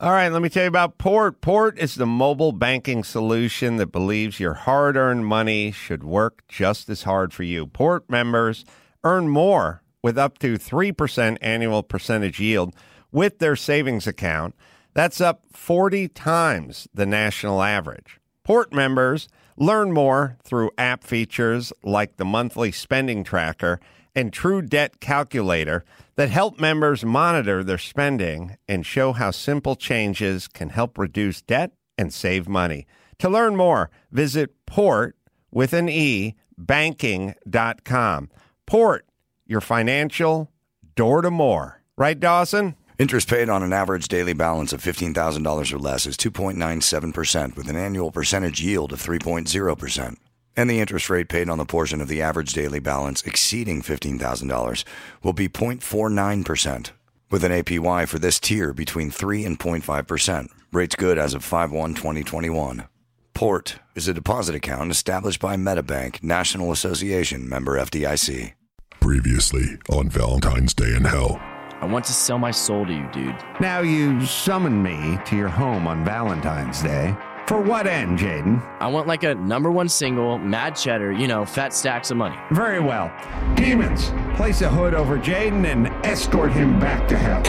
All right, let me tell you about Porte. Porte is the mobile banking solution that believes your hard earned money should work just as hard for you. Porte members earn more with up to 3% annual percentage yield with their savings account. That's up 40 times the national average. Porte members learn more through app features like the monthly spending tracker and True Debt Calculator that help members monitor their spending and show how simple changes can help reduce debt and save money. To learn more, visit port with an E banking.com. Porte, your financial door to more. Right, Dawson? Interest paid on an average daily balance of $15,000 or less is 2.97% with an annual percentage yield of 3.0% and the interest rate paid on the portion of the average daily balance exceeding $15,000 will be 0.49%, with an APY for this tier between 3 and 0.5%. Rates good as of 5 1 2021. Porte is a deposit account established by MetaBank, National Association member FDIC. Previously on Valentine's Day in Hell. I want to sell my soul to you, dude. Now you summon me to your home on Valentine's Day. For what end, Jaden? I want like a number one single, mad cheddar, you know, fat stacks of money. Very well. Demons, place a hood over Jaden and escort him back to hell.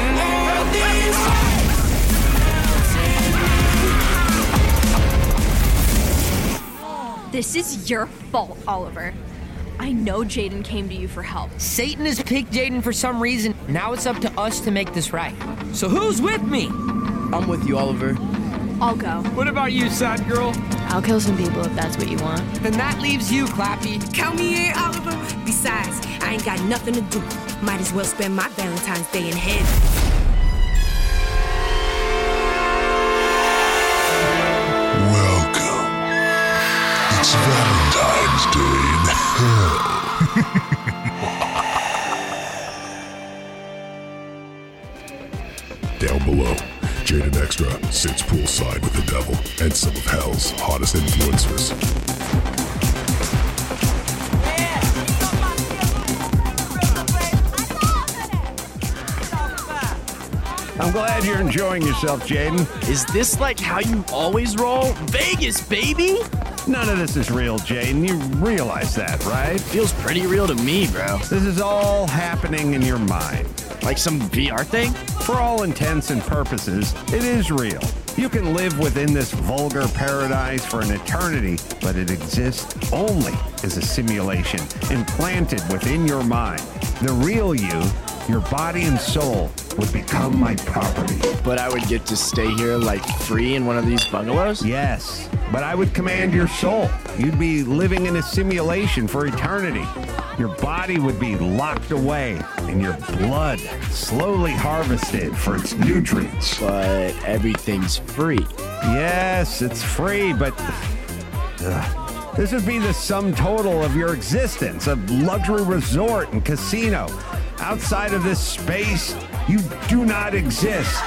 This is your fault, Oliver. I know Jaden came to you for help. Satan has picked Jaden for some reason. Now it's up to us to make this right. So who's with me? I'm with you, Oliver. I'll go. What about you, sad girl? I'll kill some people if that's what you want. Then that leaves you, Clappy. Count me in, Oliver. Besides, I ain't got nothing to do. Might as well spend my Valentine's Day in heaven. Welcome. It's Valentine's Day in Hell. Down below, Jaden Extra sits poolside with the devil and some of Hell's hottest influencers. I'm glad you're enjoying yourself, Jaden. Is this like how you always roll? Vegas, baby! None of this is real, Jaden. You realize that, right? Feels pretty real to me, bro. This is all happening in your mind. Like some VR thing? For all intents and purposes, it is real. You can live within this vulgar paradise for an eternity, but it exists only as a simulation implanted within your mind. The real you, your body and soul, would become my property. But I would get to stay here like free in one of these bungalows? Yes, but I would command your soul. You'd be living in a simulation for eternity. Your body would be locked away, and your blood slowly harvested for its nutrients. But everything's free. Yes, it's free, but. Ugh. This would be the sum total of your existence a luxury resort and casino. Outside of this space, you do not exist.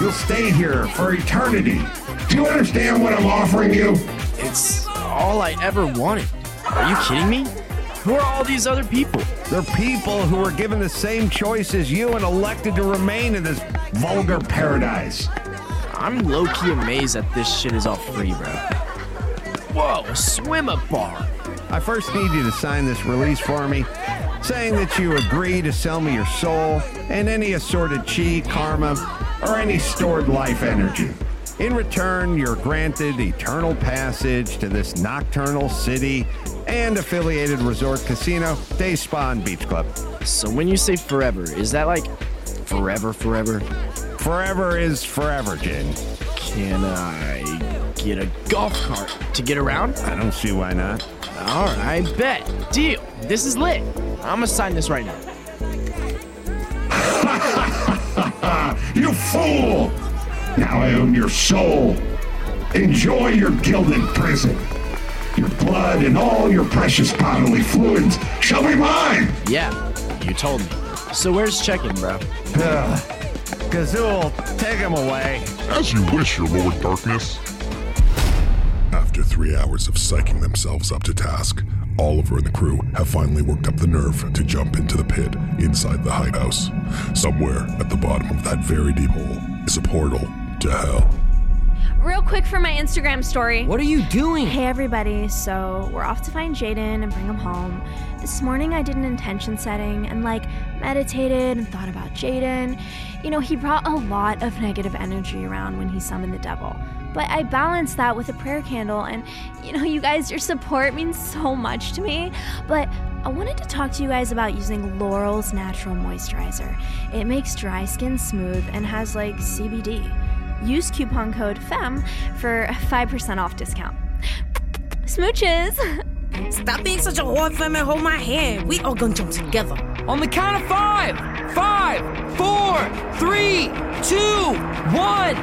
You'll stay here for eternity. Do you understand what I'm offering you? It's all I ever wanted. Are you kidding me? Who are all these other people? They're people who were given the same choice as you and elected to remain in this vulgar paradise. I'm low key amazed that this shit is all free, bro. Whoa, a swim up bar. I first need you to sign this release for me, saying that you agree to sell me your soul and any assorted chi, karma, or any stored life energy. In return, you're granted eternal passage to this nocturnal city and affiliated resort casino, Day Spa and Beach Club. So when you say forever, is that like forever, forever? Forever is forever, Jin. Can I get a golf cart to get around? I don't see why not. All right, bet. Deal. This is lit. I'm gonna sign this right now. You fool! Now I own your soul. Enjoy your gilded prison. Your blood and all your precious bodily fluids shall be mine! Yeah, you told me. So where's check-in, bro? Ugh. Gazul, take him away. As you wish, your Lord Darkness. After three hours of psyching themselves up to task, Oliver and the crew have finally worked up the nerve to jump into the pit inside the hidehouse. Somewhere at the bottom of that very deep hole is a portal to hell. Real quick for my Instagram story. What are you doing? Hey everybody, so we're off to find Jaden and bring him home. This morning I did an intention setting and like meditated and thought about Jaden. You know, he brought a lot of negative energy around when he summoned the devil. But I balanced that with a prayer candle and you know, you guys, your support means so much to me. But I wanted to talk to you guys about using Laurel's natural moisturizer. It makes dry skin smooth and has like CBD. Use coupon code FEM for a 5% off discount. Smooches! Stop being such a whore femme and hold my hand. We all gonna jump together. On the count of five, five, four, three, two, one.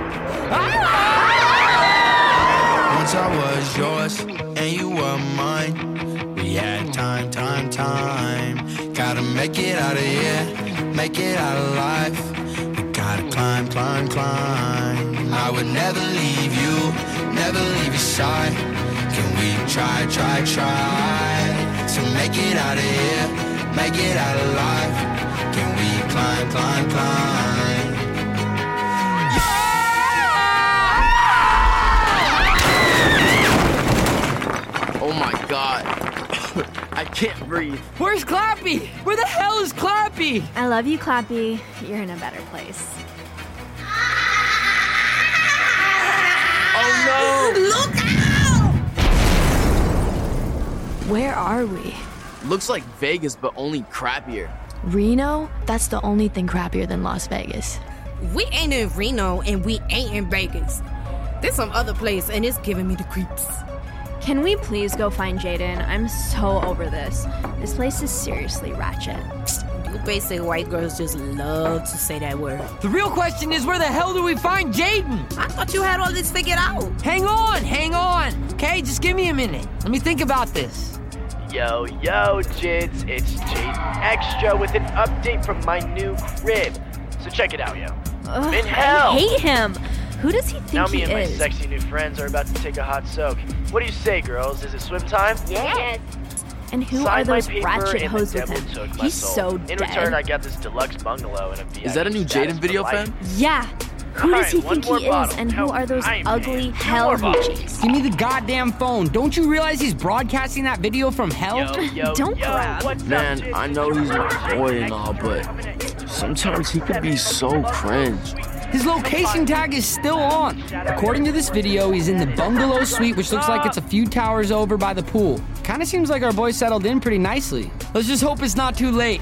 Ah! Once I was yours and you were mine. We had time, time, time. Gotta make it out of here, make it out alive. We gotta climb, climb, climb. I would never leave you, never leave your side. Can we try, try, try to make it out of here, make it out alive? Can we climb, climb, climb? Oh my god. I can't breathe. Where's Clappy? Where the hell is Clappy? I love you, Clappy. You're in a better place. Are we? Looks like Vegas, but only crappier. Reno? That's the only thing crappier than Las Vegas. We ain't in Reno and we ain't in Vegas. There's some other place and it's giving me the creeps. Can we please go find Jaden? I'm so over this. This place is seriously ratchet. You basic white girls just love to say that word. The real question is where the hell do we find Jaden? I thought you had all this figured out. Hang on, hang on. Okay, just give me a minute. Let me think about this. Yo, yo, Jids, it's Jaden Extra with an update from my new crib. So check it out, yo. Ugh, in hell. I hate him. Who does he think now he me and my sexy new friends are about to take a hot soak. What do you say, girls? Is it swim time? Yes. And who Sign are those paper ratchet and hoes with him? He's soul. so In dead. return, I got this deluxe bungalow and a VIP Is that a new status Jaden video, life. fam? Yeah. Who does he one think more he is? bottle. And who are those me, ugly man. Hell more hoochies? Give me the goddamn phone. Don't you realize he's broadcasting that video from hell? Yo, yo, Don't yo, grab. what's up, Man, I know he's my boy and all, but sometimes he could be so cringe. His location tag is still on. According to this video, he's in the bungalow suite, which looks like it's a few towers over by the pool. Kinda seems like our boy settled in pretty nicely. Let's just hope it's not too late.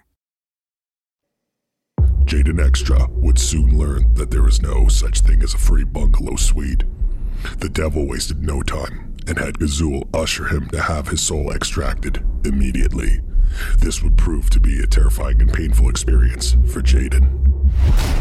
Jaden Extra would soon learn that there is no such thing as a free bungalow suite. The devil wasted no time and had Gazul usher him to have his soul extracted immediately. This would prove to be a terrifying and painful experience for Jaden.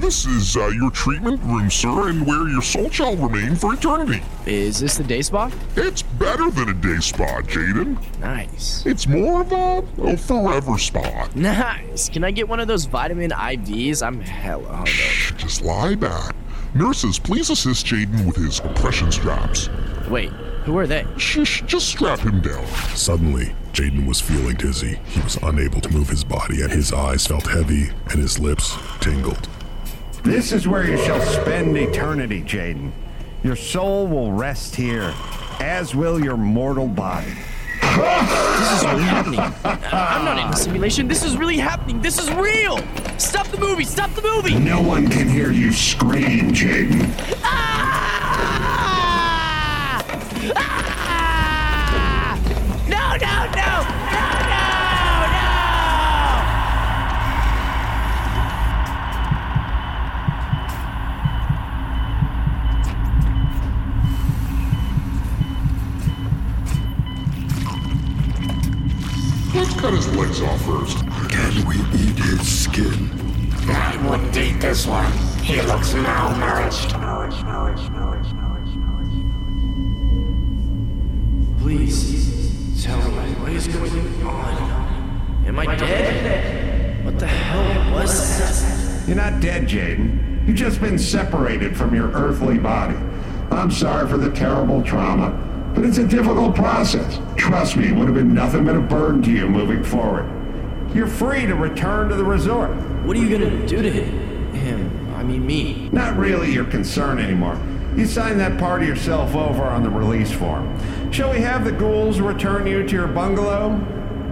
This is uh, your treatment room, sir, and where your soul shall remain for eternity. Is this the day spa? It's better than a day spa, Jaden. Nice. It's more of a, a forever spa. Nice. Can I get one of those vitamin IVs? I'm hella hungover. Just lie back. Nurses, please assist Jaden with his compression straps. Wait, who are they? Shh, just strap him down. Suddenly, Jaden was feeling dizzy. He was unable to move his body, and his eyes felt heavy and his lips tingled. This is where you shall spend eternity, Jaden. Your soul will rest here, as will your mortal body. This is really happening. I'm not in a simulation. This is really happening. This is real. Stop the movie. Stop the movie. No one can hear you scream, Jaden. Cut his legs off first. Can we eat his skin? I wouldn't eat this one. He looks malnourished. Please, tell me what is going on? Am I dead? What the hell was that? You're not dead, Jaden. You've just been separated from your earthly body. I'm sorry for the terrible trauma, but it's a difficult process. Trust me, it would have been nothing but a burden to you moving forward. You're free to return to the resort. What are you gonna do to him? Him? I mean me. Not really your concern anymore. You signed that part of yourself over on the release form. Shall we have the ghouls return you to your bungalow?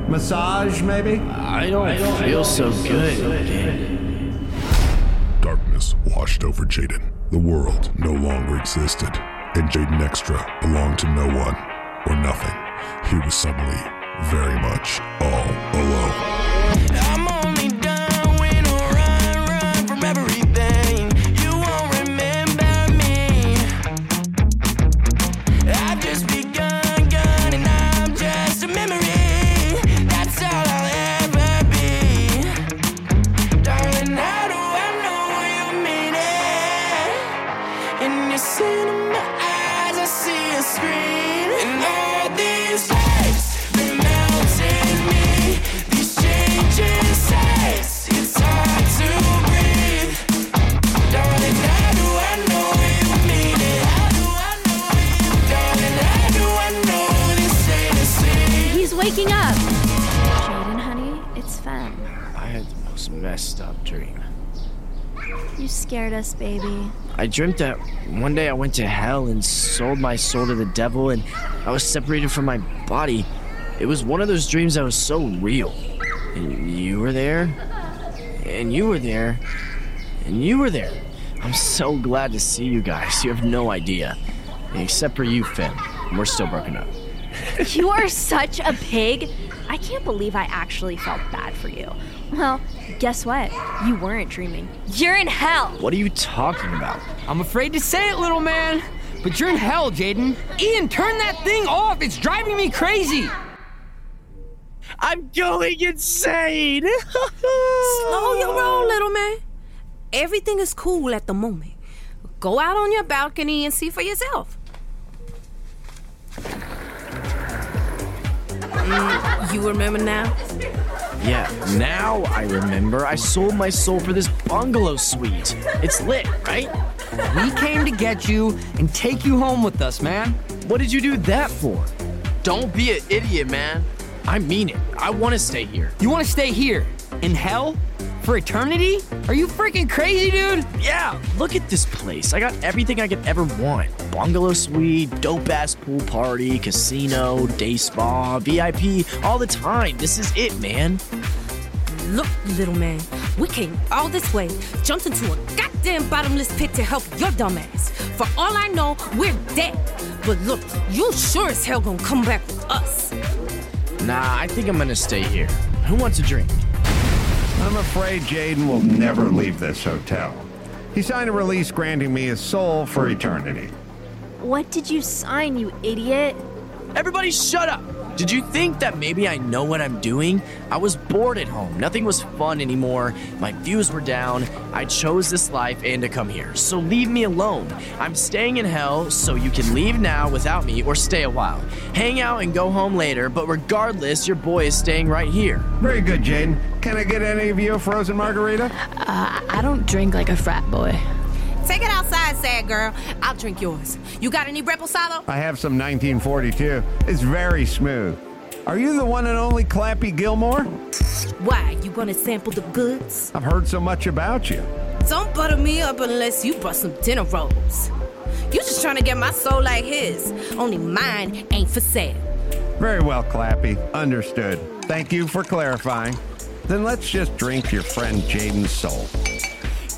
Massage, maybe? I don't, feel so good. Darkness washed over Jaden. The world no longer existed, and Jaden Extra belonged to no one or nothing. He was suddenly very much all alone. Us, baby. I dreamt that one day I went to hell and sold my soul to the devil and I was separated from my body. It was one of those dreams that was so real. And you were there, and you were there, and you were there. I'm so glad to see you guys. You have no idea. Except for you, Finn. We're still broken up. You are such a pig. I can't believe I actually felt bad for you. Well, guess what? You weren't dreaming. You're in hell. What are you talking about? I'm afraid to say it, little man, but you're in hell, Jaden. Ian, turn that thing off. It's driving me crazy. I'm going insane. Slow your roll, little man. Everything is cool at the moment. Go out on your balcony and see for yourself. You remember now? Yeah, now I remember. I sold my soul for this bungalow suite. It's lit, right? We came to get you and take you home with us, man. What did you do that for? Don't be an idiot, man. I mean it. I want to stay here. You want to stay here? In hell? For eternity? Are you freaking crazy, dude? Yeah, look at this place. I got everything I could ever want bungalow suite, dope ass pool party, casino, day spa, VIP, all the time. This is it, man. Look, little man, we came all this way, jumped into a goddamn bottomless pit to help your dumb ass. For all I know, we're dead. But look, you sure as hell gonna come back with us. Nah, I think I'm gonna stay here. Who wants a drink? I'm afraid Jaden will never leave this hotel. He signed a release granting me his soul for eternity. What did you sign, you idiot? Everybody shut up! Did you think that maybe I know what I'm doing? I was bored at home. Nothing was fun anymore. My views were down. I chose this life and to come here. So leave me alone. I'm staying in hell, so you can leave now without me or stay a while. Hang out and go home later, but regardless, your boy is staying right here. Very good, Jaden. Can I get any of you a frozen margarita? Uh, I don't drink like a frat boy. Take it outside, sad girl. I'll drink yours. You got any reposado? I have some 1942. It's very smooth. Are you the one and only Clappy Gilmore? Why? You gonna sample the goods? I've heard so much about you. Don't butter me up unless you brought some dinner rolls. You just trying to get my soul like his. Only mine ain't for sale. Very well, Clappy. Understood. Thank you for clarifying. Then let's just drink your friend Jaden's soul.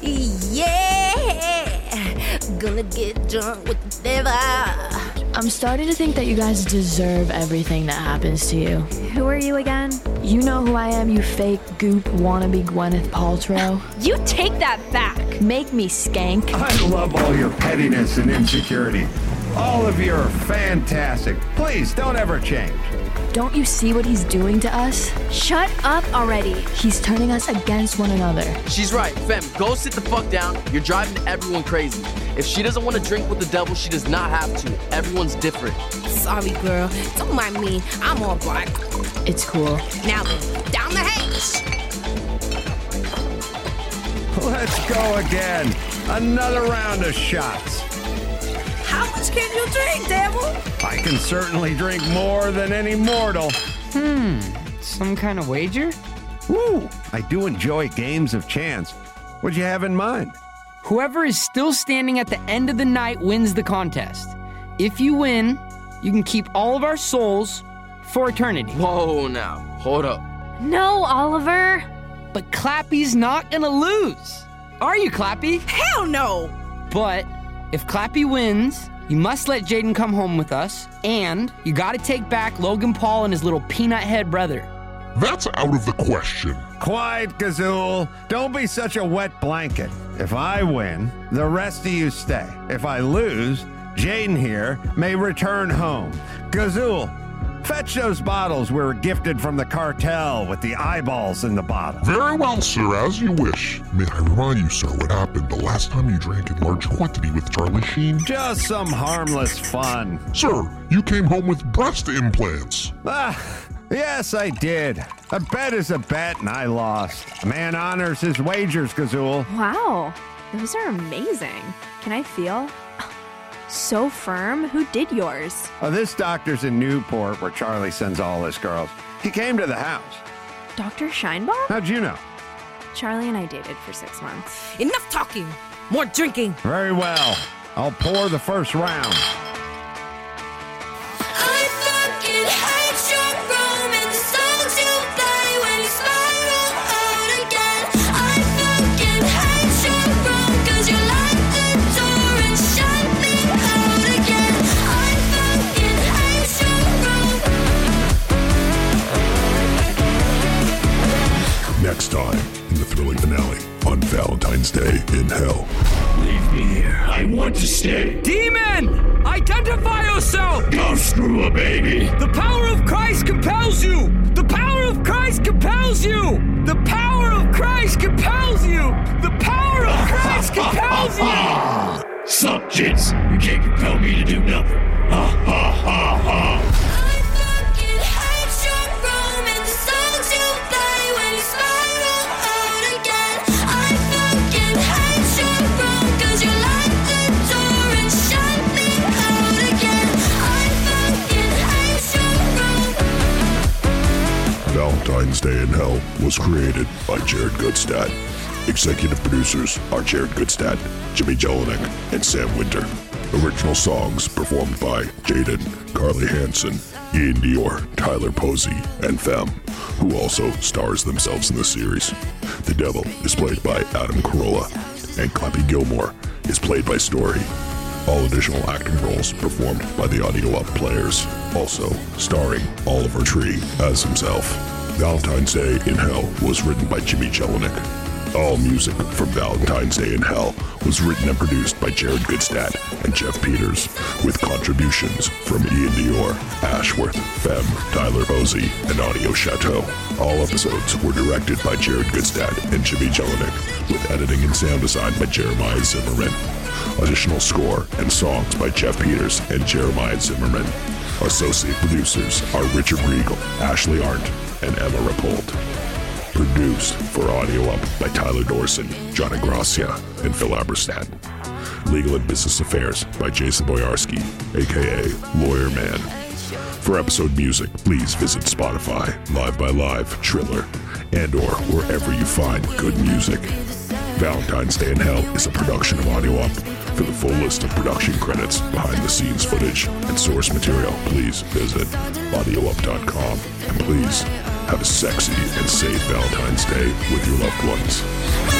Yeah, gonna get drunk with the devil. I'm starting to think that you guys deserve everything that happens to you. Who are you again? You know who I am, you fake goop wannabe Gwyneth Paltrow. You take that back. Make me skank. I love all your pettiness and insecurity. All of you are fantastic. Please don't ever change. Don't you see what he's doing to us? Shut up already. He's turning us against one another. She's right. Fem, go sit the fuck down. You're driving everyone crazy. If she doesn't want to drink with the devil, she does not have to. Everyone's different. Sorry, girl. Don't mind me. I'm all black. It's cool. Now down the hatch. Let's go again. Another round of shots. How much can you drink, devil? I can certainly drink more than any mortal. Hmm, some kind of wager? Woo! I do enjoy games of chance. What'd you have in mind? Whoever is still standing at the end of the night wins the contest. If you win, you can keep all of our souls for eternity. Whoa, now, hold up. No, Oliver. But Clappy's not gonna lose. Are you, Clappy? Hell no! But if Clappy wins, you must let Jaden come home with us, and you gotta take back Logan Paul and his little peanut head brother. That's out of the question. Quiet, Gazool. Don't be such a wet blanket. If I win, the rest of you stay. If I lose, Jaden here may return home. Gazool, fetch those bottles we were gifted from the cartel with the eyeballs in the bottle. Very well, sir, as you wish. May I remind you, sir, what happened the last time you drank in large quantity with Charlie Sheen? Just some harmless fun. Sir, you came home with breast implants. Ah, yes, I did. A bet is a bet, and I lost. A man honors his wagers, Gazool. Wow, those are amazing. Can I feel? So firm. Who did yours? Oh, this doctor's in Newport, where Charlie sends all his girls. He came to the house. Dr. Scheinbaum? How'd you know? Charlie and I dated for six months. Enough talking. More drinking. Very well. I'll pour the first round. Time in the thrilling finale on Valentine's Day in Hell. Leave me here. I want to stay. Demon! Identify yourself! Go screw a baby. The power of Christ compels you! The power of Christ compels you! The power of Christ compels you! The power of Christ compels you! Suck, jits. You can't compel me to do nothing. Ha ha ha ha. Valentine's Day in Hell was created by Jared Gutstadt. Executive producers are Jared Gutstadt, Jimmy Jellinek, and Sam Winter. Original songs performed by Jaden, Carly Hansen, Ian Dior, Tyler Posey, and Them, who also stars themselves in the series. The Devil is played by Adam Carolla, and Clappy Gilmore is played by Story. All additional acting roles performed by the Audio Up players, also starring Oliver Tree as himself. Valentine's Day in Hell was written by Jimmy Jellinek. All music from Valentine's Day in Hell was written and produced by Jared Gutstadt and Jeff Peters, with contributions from Ian Dior, Ashworth, Fem, Tyler Posey, and Audio Chateau. All episodes were directed by Jared Gutstadt and Jimmy Jellinek, with editing and sound design by Jeremiah Zimmerman. Additional score and songs by Jeff Peters and Jeremiah Zimmerman. Associate producers are Richard Regal, Ashley Arndt, and Emma Rapold. Produced for Audio Up by Tyler Dorson, John Gracia, and Phil Aberstad. Legal and Business Affairs by Jason Boyarski, aka Lawyer Man. For episode music, please visit Spotify, Live by Live, Triller, and or wherever you find good music. Valentine's Day in Hell is a production of Audio Up. For the full list of production credits, behind the scenes footage, and source material, please visit audioup.com. And please have a sexy and safe Valentine's Day with your loved ones.